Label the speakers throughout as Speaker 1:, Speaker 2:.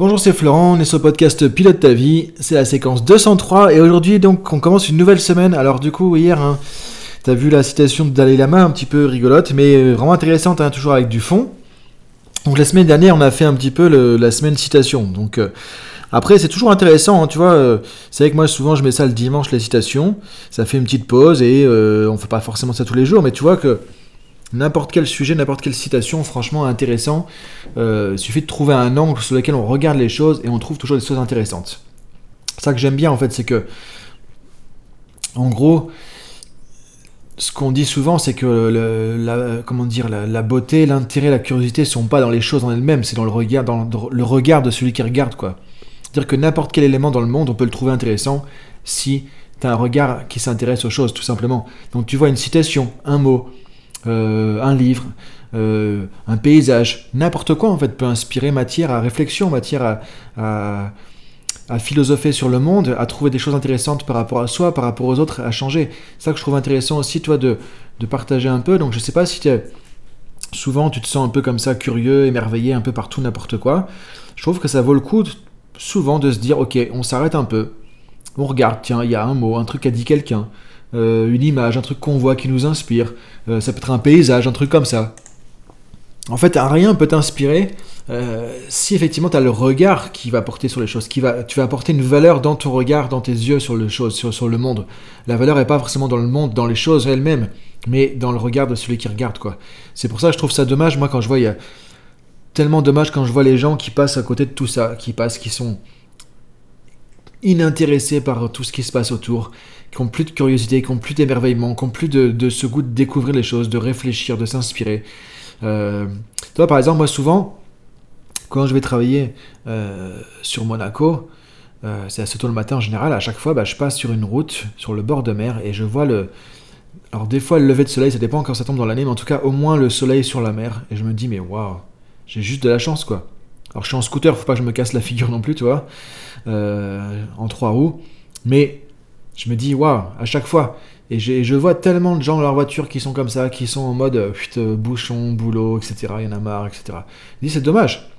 Speaker 1: Bonjour, c'est Florent, on est sur le podcast Pilote ta vie, c'est la séquence 203 et aujourd'hui donc on commence une nouvelle semaine. Alors du coup hier, hein, t'as vu la citation de Dalai Lama un petit peu rigolote mais euh, vraiment intéressante, hein, toujours avec du fond. Donc la semaine dernière on a fait un petit peu la semaine citation. Donc euh, après c'est toujours intéressant, hein, tu vois. Euh, c'est vrai que moi souvent je mets ça le dimanche les citations, ça fait une petite pause et on fait pas forcément ça tous les jours, mais tu vois que N'importe quel sujet, n'importe quelle citation, franchement intéressant. Euh, il suffit de trouver un angle sur lequel on regarde les choses et on trouve toujours des choses intéressantes. Ça que j'aime bien en fait, c'est que, en gros, ce qu'on dit souvent, c'est que la, comment dire, la, beauté, l'intérêt, la curiosité sont pas dans les choses en elles-mêmes, c'est dans le regard, dans le regard de celui qui regarde, quoi. C'est-à-dire que n'importe quel élément dans le monde, on peut le trouver intéressant si tu as un regard qui s'intéresse aux choses, tout simplement. Donc tu vois une citation, un mot, euh, un livre, euh, un paysage, n'importe quoi en fait peut inspirer matière à réflexion, matière à, à, philosopher sur le monde, à trouver des choses intéressantes par rapport à soi, par rapport aux autres, à changer. C'est ça que je trouve intéressant aussi, toi, de, de partager un peu. Donc je sais pas si souvent tu te sens un peu comme ça, curieux, émerveillé, un peu partout, n'importe quoi. Je trouve que ça vaut le coup souvent de se dire, ok, on s'arrête un peu, on regarde, tiens, il y a un mot, un truc qu'a dit quelqu'un. Euh, une image, un truc qu'on voit qui nous inspire. Euh, ça peut être un paysage, un truc comme ça. En fait, rien peut t'inspirer euh, si effectivement tu as le regard qui va porter sur les choses, qui va, tu vas apporter une valeur dans ton regard, dans tes yeux sur, les choses, sur, sur le monde. La valeur n'est pas forcément dans le monde, dans les choses elles-mêmes, mais dans le regard de celui qui regarde. quoi. C'est pour ça que je trouve ça dommage, moi, quand je vois, il y a tellement dommage quand je vois les gens qui passent à côté de tout ça, qui passent, qui sont inintéressés par tout ce qui se passe autour, qui ont plus de curiosité, qui ont plus d'émerveillement, qui ont plus de, ce goût de découvrir les choses, de réfléchir, de s'inspirer. Euh, toi, par exemple, moi, souvent, quand je vais travailler euh, sur Monaco, euh, c'est assez tôt le matin en général, à chaque fois, bah, je passe sur une route, sur le bord de mer, et je vois le... Alors des fois, le lever de soleil, ça dépend quand ça tombe dans l'année, mais en tout cas, au moins le soleil sur la mer, et je me dis, mais waouh, j'ai juste de la chance, quoi. Alors je suis en scooter, faut pas que je me casse la figure non plus, tu vois, en trois roues, mais je me dis, waouh, à chaque fois. Et je vois tellement de gens dans leur voiture qui sont comme ça, qui sont en mode euh, putain, bouchon, boulot, etc. Il y en a marre, etc. Je dis, c'est dommage.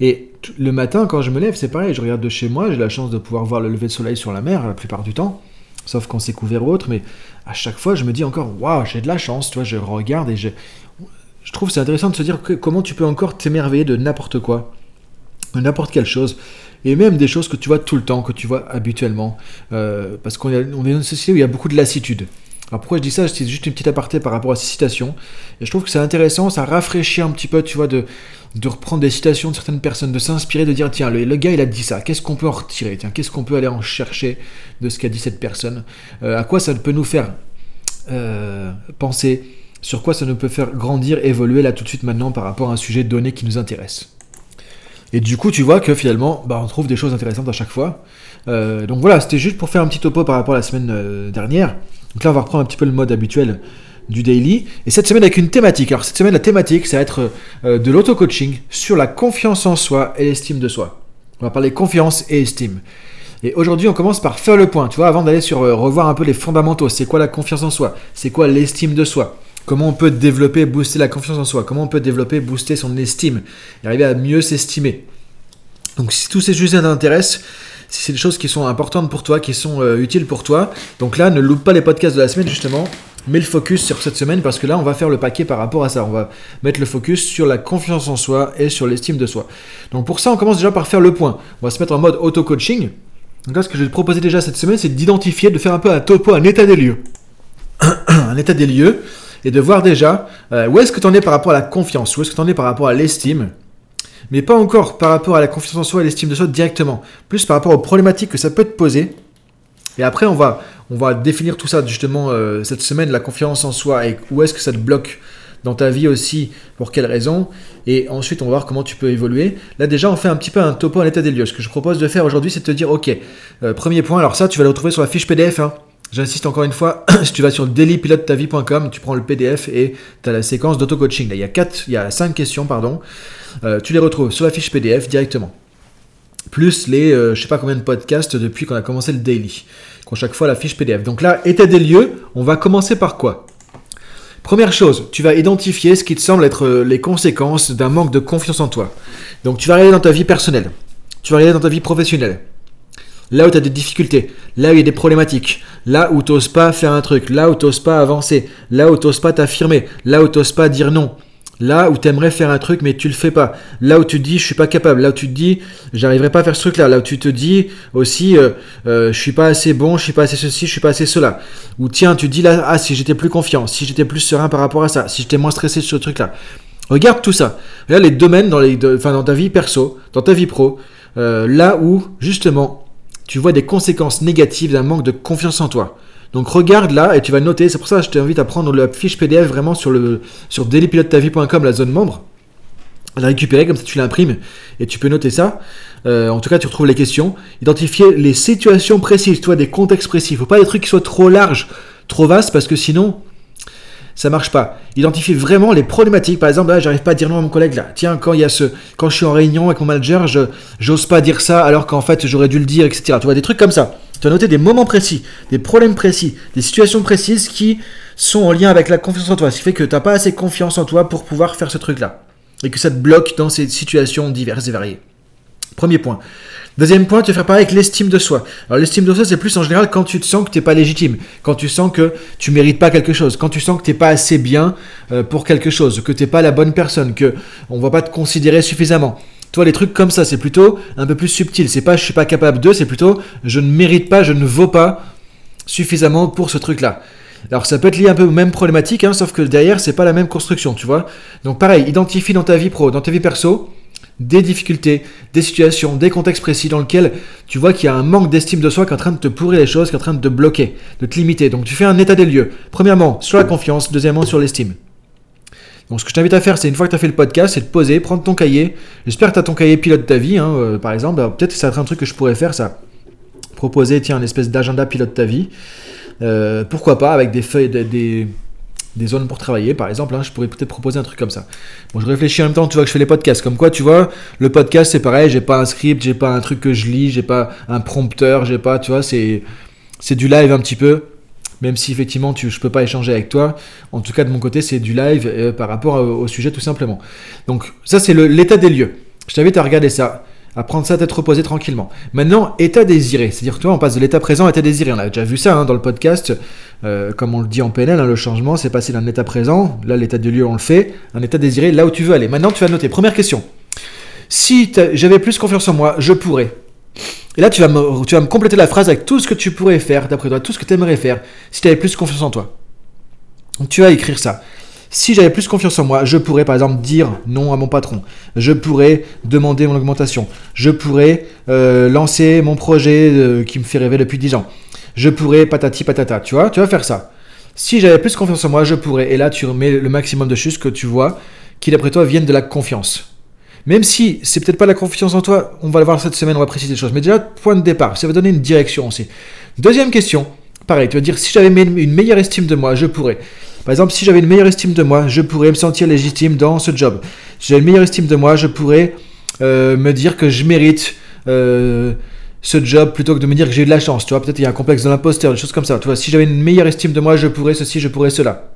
Speaker 1: Et le matin, quand je me lève, c'est pareil. Je regarde de chez moi, j'ai la chance de pouvoir voir le lever de soleil sur la mer la plupart du temps, sauf quand c'est couvert ou autre. Mais à chaque fois, je me dis encore, waouh, j'ai de la chance. Toi, je regarde et je, je trouve c'est intéressant de se dire comment tu peux encore t'émerveiller de n'importe quoi, de n'importe quelle chose et même des choses que tu vois tout le temps, que tu vois habituellement, euh, parce qu'on est, dans une société où il y a beaucoup de lassitude. Alors pourquoi je dis ça? C'est juste une petite aparté par rapport à ces citations. Et je trouve que c'est intéressant, ça rafraîchit un petit peu, tu vois, de, de reprendre des citations de certaines personnes, de s'inspirer, de dire tiens, le, le, gars il a dit ça, qu'est-ce qu'on peut en retirer? Tiens, qu'est-ce qu'on peut aller en chercher de ce qu'a dit cette personne? Euh, À quoi ça peut nous faire euh, penser? Sur quoi ça nous peut faire grandir, évoluer là tout de suite maintenant par rapport à un sujet donné qui nous intéresse? Et du coup, tu vois que finalement, bah, on trouve des choses intéressantes à chaque fois. Euh, donc voilà, c'était juste pour faire un petit topo par rapport à la semaine euh, dernière. Donc là, on va reprendre un petit peu le mode habituel du daily. Et cette semaine avec une thématique. Alors cette semaine, la thématique, ça va être euh, de l'auto-coaching sur la confiance en soi et l'estime de soi. On va parler confiance et estime. Et aujourd'hui, on commence par faire le point, tu vois, avant d'aller sur revoir un peu les fondamentaux. C'est quoi la confiance en soi? C'est quoi l'estime de soi? Comment on peut développer, booster la confiance en soi? Comment on peut développer, booster son estime? Et arriver à mieux s'estimer? Donc si tous ces sujets t'intéressent, si c'est des choses qui sont importantes pour toi, qui sont euh, utiles pour toi, donc là, ne loupe pas les podcasts de la semaine justement. Mets le focus sur cette semaine parce que là, on va faire le paquet par rapport à ça. On va mettre le focus sur la confiance en soi et sur l'estime de soi. Donc pour ça, on commence déjà par faire le point. On va se mettre en mode auto-coaching. Donc là, ce que je vais te proposer déjà cette semaine, c'est d'identifier, de faire un peu un topo, un état des lieux. un état des lieux et de voir déjà euh, où est-ce que tu en es par rapport à la confiance, où est-ce que tu en es par rapport à l'estime, mais pas encore par rapport à la confiance en soi et l'estime de soi directement, plus par rapport aux problématiques que ça peut te poser. Et après, on va, on va définir tout ça justement euh, cette semaine, la confiance en soi et où est-ce que ça te bloque dans ta vie aussi, pour quelles raisons, et ensuite on va voir comment tu peux évoluer. Là déjà on fait un petit peu un topo en état des lieux. Ce que je propose de faire aujourd'hui c'est de te dire ok, euh, premier point, alors ça tu vas le retrouver sur la fiche PDF, hein. J'insiste encore une fois, si tu vas sur dailypilotetavie.com, tu prends le PDF et tu as la séquence d'auto-coaching. il y a quatre, il y a cinq questions, pardon. Euh, tu les retrouves sur la fiche PDF directement. Plus les, je euh, je sais pas combien de podcasts depuis qu'on a commencé le daily. Qu'on chaque fois la fiche PDF. Donc là, état des lieux, on va commencer par quoi? Première chose, tu vas identifier ce qui te semble être euh, les conséquences d'un manque de confiance en toi. Donc tu vas regarder dans ta vie personnelle. Tu vas regarder dans ta vie professionnelle. Là où tu as des difficultés, là où il y a des problématiques, là où tu n'oses pas faire un truc, là où tu n'oses pas avancer, là où tu n'oses pas t'affirmer, là où tu n'oses pas dire non, Là où tu aimerais faire un truc mais tu le fais pas. Là où tu te dis je suis pas capable. Là où tu te dis j'arriverai pas à faire ce truc là. Là où tu te dis aussi euh, euh, je suis pas assez bon, je suis pas assez ceci, je suis pas assez cela. Ou tiens tu te dis là ah si j'étais plus confiant, si j'étais plus serein par rapport à ça, si j'étais moins stressé sur ce truc là. Regarde tout ça. Regarde les domaines dans, les, enfin, dans ta vie perso, dans ta vie pro, euh, là où justement tu vois des conséquences négatives d'un manque de confiance en toi. Donc regarde là et tu vas noter. C'est pour ça que je t'invite à prendre la fiche PDF vraiment sur, le, sur la zone membre. La récupérer, comme ça tu l'imprimes et tu peux noter ça. Euh, en tout cas, tu retrouves les questions. Identifier les situations précises, toi, des contextes précis. Faut pas des trucs qui soient trop larges, trop vastes, parce que sinon, ça marche pas. Identifier vraiment les problématiques. Par exemple, là, j'arrive pas à dire non à mon collègue là. Tiens, quand il y a ce, quand je suis en réunion avec mon manager, je j'ose pas dire ça alors qu'en fait j'aurais dû le dire, etc. Tu vois des trucs comme ça. Tu as noté des moments précis, des problèmes précis, des situations précises qui sont en lien avec la confiance en toi. Ce qui fait que tu n'as pas assez confiance en toi pour pouvoir faire ce truc-là. Et que ça te bloque dans ces situations diverses et variées. Premier point. Deuxième point, tu vas faire pareil avec l'estime de soi. Alors l'estime de soi, c'est plus en général quand tu te sens que tu n'es pas légitime, quand tu sens que tu mérites pas quelque chose, quand tu sens que tu n'es pas assez bien euh, pour quelque chose, que tu n'es pas la bonne personne, que on va pas te considérer suffisamment. Toi, les trucs comme ça, c'est plutôt un peu plus subtil. C'est pas je suis pas capable de, c'est plutôt je ne mérite pas, je ne vaux pas suffisamment pour ce truc-là. Alors ça peut être lié un peu aux mêmes problématiques, hein, sauf que derrière, c'est pas la même construction, tu vois. Donc pareil, identifie dans ta vie pro, dans ta vie perso, des difficultés, des situations, des contextes précis dans lesquels tu vois qu'il y a un manque d'estime de soi qui est en train de te pourrir les choses, qui est en train de te bloquer, de te limiter. Donc tu fais un état des lieux. Premièrement, sur la confiance, deuxièmement, sur l'estime. Donc ce que je t'invite à faire, c'est une fois que tu as fait le podcast, c'est de poser, prendre ton cahier. J'espère que tu as ton cahier pilote de ta vie, hein, euh, par exemple. Peut-être que ça serait un truc que je pourrais faire, ça. Proposer, tiens, une espèce d'agenda pilote de ta vie. Euh, pourquoi pas, avec des feuilles, des, des zones pour travailler, par exemple. Hein, je pourrais peut-être proposer un truc comme ça. Bon, je réfléchis en même temps, tu vois, que je fais les podcasts. Comme quoi, tu vois, le podcast, c'est pareil, j'ai pas un script, j'ai pas un truc que je lis, j'ai pas un prompteur, j'ai pas, tu vois, c'est, c'est du live un petit peu. Même si effectivement tu, je peux pas échanger avec toi, en tout cas de mon côté c'est du live euh, par rapport au, sujet tout simplement. Donc ça c'est l'état des lieux. Je t'invite à regarder ça à prendre ça tête reposée tranquillement. Maintenant, état désiré, c'est-à-dire que toi, on passe de l'état présent à l'état désiré. On a déjà vu ça hein, dans le podcast, euh, comme on le dit en PNL, hein, le changement, c'est passer d'un état présent, là l'état de lieu on le fait, un état désiré là où tu veux aller. Maintenant, tu vas noter. Première question. Si j'avais plus confiance en moi, je pourrais. Et là, tu vas, me, compléter la phrase avec tout ce que tu pourrais faire, d'après toi, tout ce que tu aimerais faire, si tu avais plus confiance en toi. Tu vas écrire ça. Si j'avais plus confiance en moi, je pourrais par exemple dire non à mon patron. Je pourrais demander mon augmentation. Je pourrais euh, lancer mon projet euh, qui me fait rêver depuis 10 ans. Je pourrais patati patata. Tu vois, tu vas faire ça. Si j'avais plus confiance en moi, je pourrais. Et là, tu remets le maximum de choses que tu vois qui d'après toi viennent de la confiance. Même si c'est peut-être pas la confiance en toi, on va le voir cette semaine, on va préciser les choses. Mais déjà, point de départ, ça va donner une direction aussi. Deuxième question, pareil, tu vas dire si j'avais une meilleure estime de moi, je pourrais. Par exemple, si j'avais une meilleure estime de moi, je pourrais me sentir légitime dans ce job. Si j'avais une meilleure estime de moi, je pourrais euh, me dire que je mérite euh, ce job plutôt que de me dire que j'ai eu de la chance. Tu vois, peut-être il y a un complexe de l'imposteur, des choses comme ça. Tu vois, si j'avais une meilleure estime de moi, je pourrais ceci, je pourrais cela.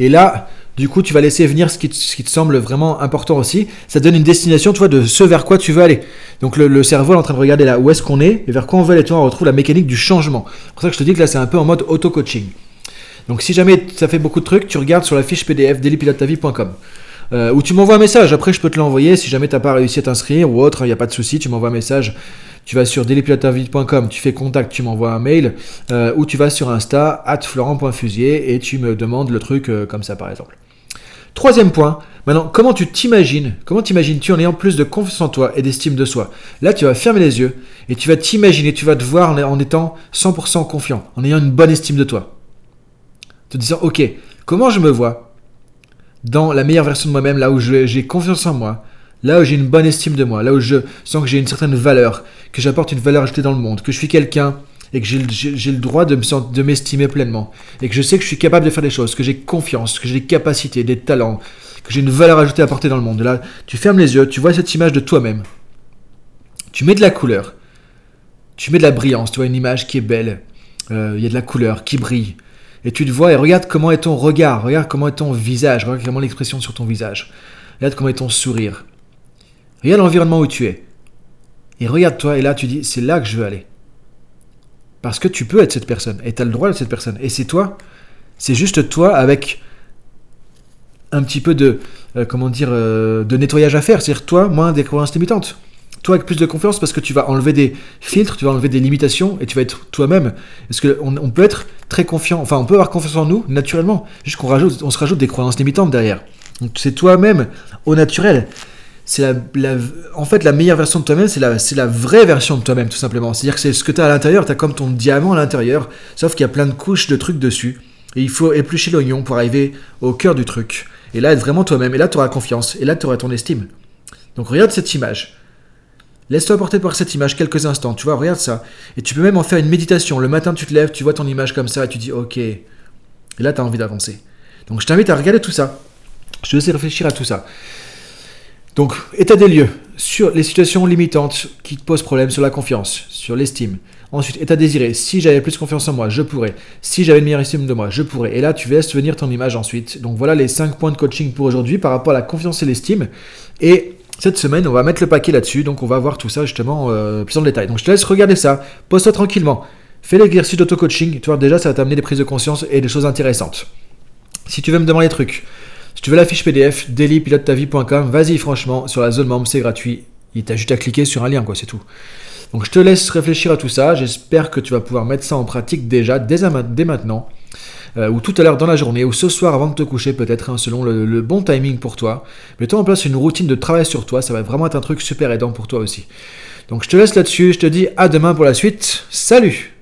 Speaker 1: Et là, du coup, tu vas laisser venir ce qui, te, semble vraiment important aussi. Ça donne une destination, tu vois, de ce vers quoi tu veux aller. Donc le, cerveau est en train de regarder là où est-ce qu'on est et vers quoi on veut aller. Tu vois, on retrouve la mécanique du changement. C'est pour ça que je te dis que là, c'est un peu en mode auto-coaching. Donc si jamais ça fait beaucoup de trucs, tu regardes sur la fiche PDF dailypilotetavie.com. Euh, ou tu m'envoies un message, après je peux te l'envoyer si jamais tu n'as pas réussi à t'inscrire ou autre, il n'y a pas de souci, tu m'envoies un message. Tu vas sur dailypilotetavie.com, tu fais contact, tu m'envoies un mail, euh, ou tu vas sur Insta, at florent.fusier, et tu me demandes le truc euh, comme ça par exemple. Troisième point, maintenant, comment tu t'imagines Comment t'imagines-tu en ayant plus de confiance en toi et d'estime de soi? Là, tu vas fermer les yeux et tu vas t'imaginer, tu vas te voir en étant 100% confiant, en ayant une bonne estime de toi te disant, ok, comment je me vois dans la meilleure version de moi-même, là où j'ai confiance en moi, là où j'ai une bonne estime de moi, là où je sens que j'ai une certaine valeur, que j'apporte une valeur ajoutée dans le monde, que je suis quelqu'un et que j'ai le droit de m'estimer pleinement, et que je sais que je suis capable de faire des choses, que j'ai confiance, que j'ai des capacités, des talents, que j'ai une valeur ajoutée à apporter dans le monde. Là, tu fermes les yeux, tu vois cette image de toi-même, tu mets de la couleur, tu mets de la brillance, tu vois une image qui est belle, euh, il y a de la couleur qui brille, et tu te vois et regarde comment est ton regard, regarde comment est ton visage, regarde comment l'expression sur ton visage, regarde comment est ton sourire. Regarde l'environnement où tu es. Et regarde-toi, et là tu dis, c'est là que je veux aller. Parce que tu peux être cette personne, et tu as le droit d'être cette personne. Et c'est toi, c'est juste toi avec un petit peu de, euh, comment dire, euh, de nettoyage à faire. C'est-à-dire toi, moins des croyances limitantes. Toi avec plus de confiance parce que tu vas enlever des filtres, tu vas enlever des limitations et tu vas être toi-même. Parce qu'on on peut être très confiant, enfin on peut avoir confiance en nous naturellement, juste qu'on rajoute, on se rajoute des croyances limitantes derrière. Donc c'est toi-même au naturel. C'est la, en fait la meilleure version de toi-même, c'est la, c'est la vraie version de toi-même tout simplement. C'est-à-dire que c'est ce que tu as à l'intérieur, tu as comme ton diamant à l'intérieur, sauf qu'il y a plein de couches de trucs dessus. Et il faut éplucher l'oignon pour arriver au cœur du truc. Et là, être vraiment toi-même. Et là, tu auras confiance. Et là, tu auras ton estime. Donc regarde cette image. Laisse-toi porter par cette image quelques instants. Tu vois, regarde ça. Et tu peux même en faire une méditation. Le matin, tu te lèves, tu vois ton image comme ça et tu dis OK. Et là, tu as envie d'avancer. Donc je t'invite à regarder tout ça. Je te laisse réfléchir à tout ça. Donc, état des lieux sur les situations limitantes qui te posent problème sur la confiance, sur l'estime. Ensuite, état désiré. Si j'avais plus confiance en moi, je pourrais. Si j'avais une meilleure estime de moi, je pourrais. Et là, tu laisses venir ton image ensuite. Donc voilà les 5 points de coaching pour aujourd'hui par rapport à la confiance et l'estime. Et cette semaine, on va mettre le paquet là-dessus. Donc on va voir tout ça justement euh, plus en détail. Donc je te laisse regarder ça. Pose-toi tranquillement. Fais l'exercice d'auto-coaching. Tu vois, déjà, ça va t'amener des prises de conscience et des choses intéressantes. Si tu veux me demander des trucs, si tu veux la fiche PDF, dailypilotetavie.com, vas-y franchement, sur la zone membre, c'est gratuit. Il t'a juste à cliquer sur un lien, quoi, c'est tout. Donc je te laisse réfléchir à tout ça. J'espère que tu vas pouvoir mettre ça en pratique déjà, dès, maintenant. Euh, ou tout à l'heure dans la journée, ou ce soir avant de te coucher peut-être, hein, selon le, bon timing pour toi. Mets-toi en place une routine de travail sur toi, ça va vraiment être un truc super aidant pour toi aussi. Donc je te laisse là-dessus, je te dis à demain pour la suite. Salut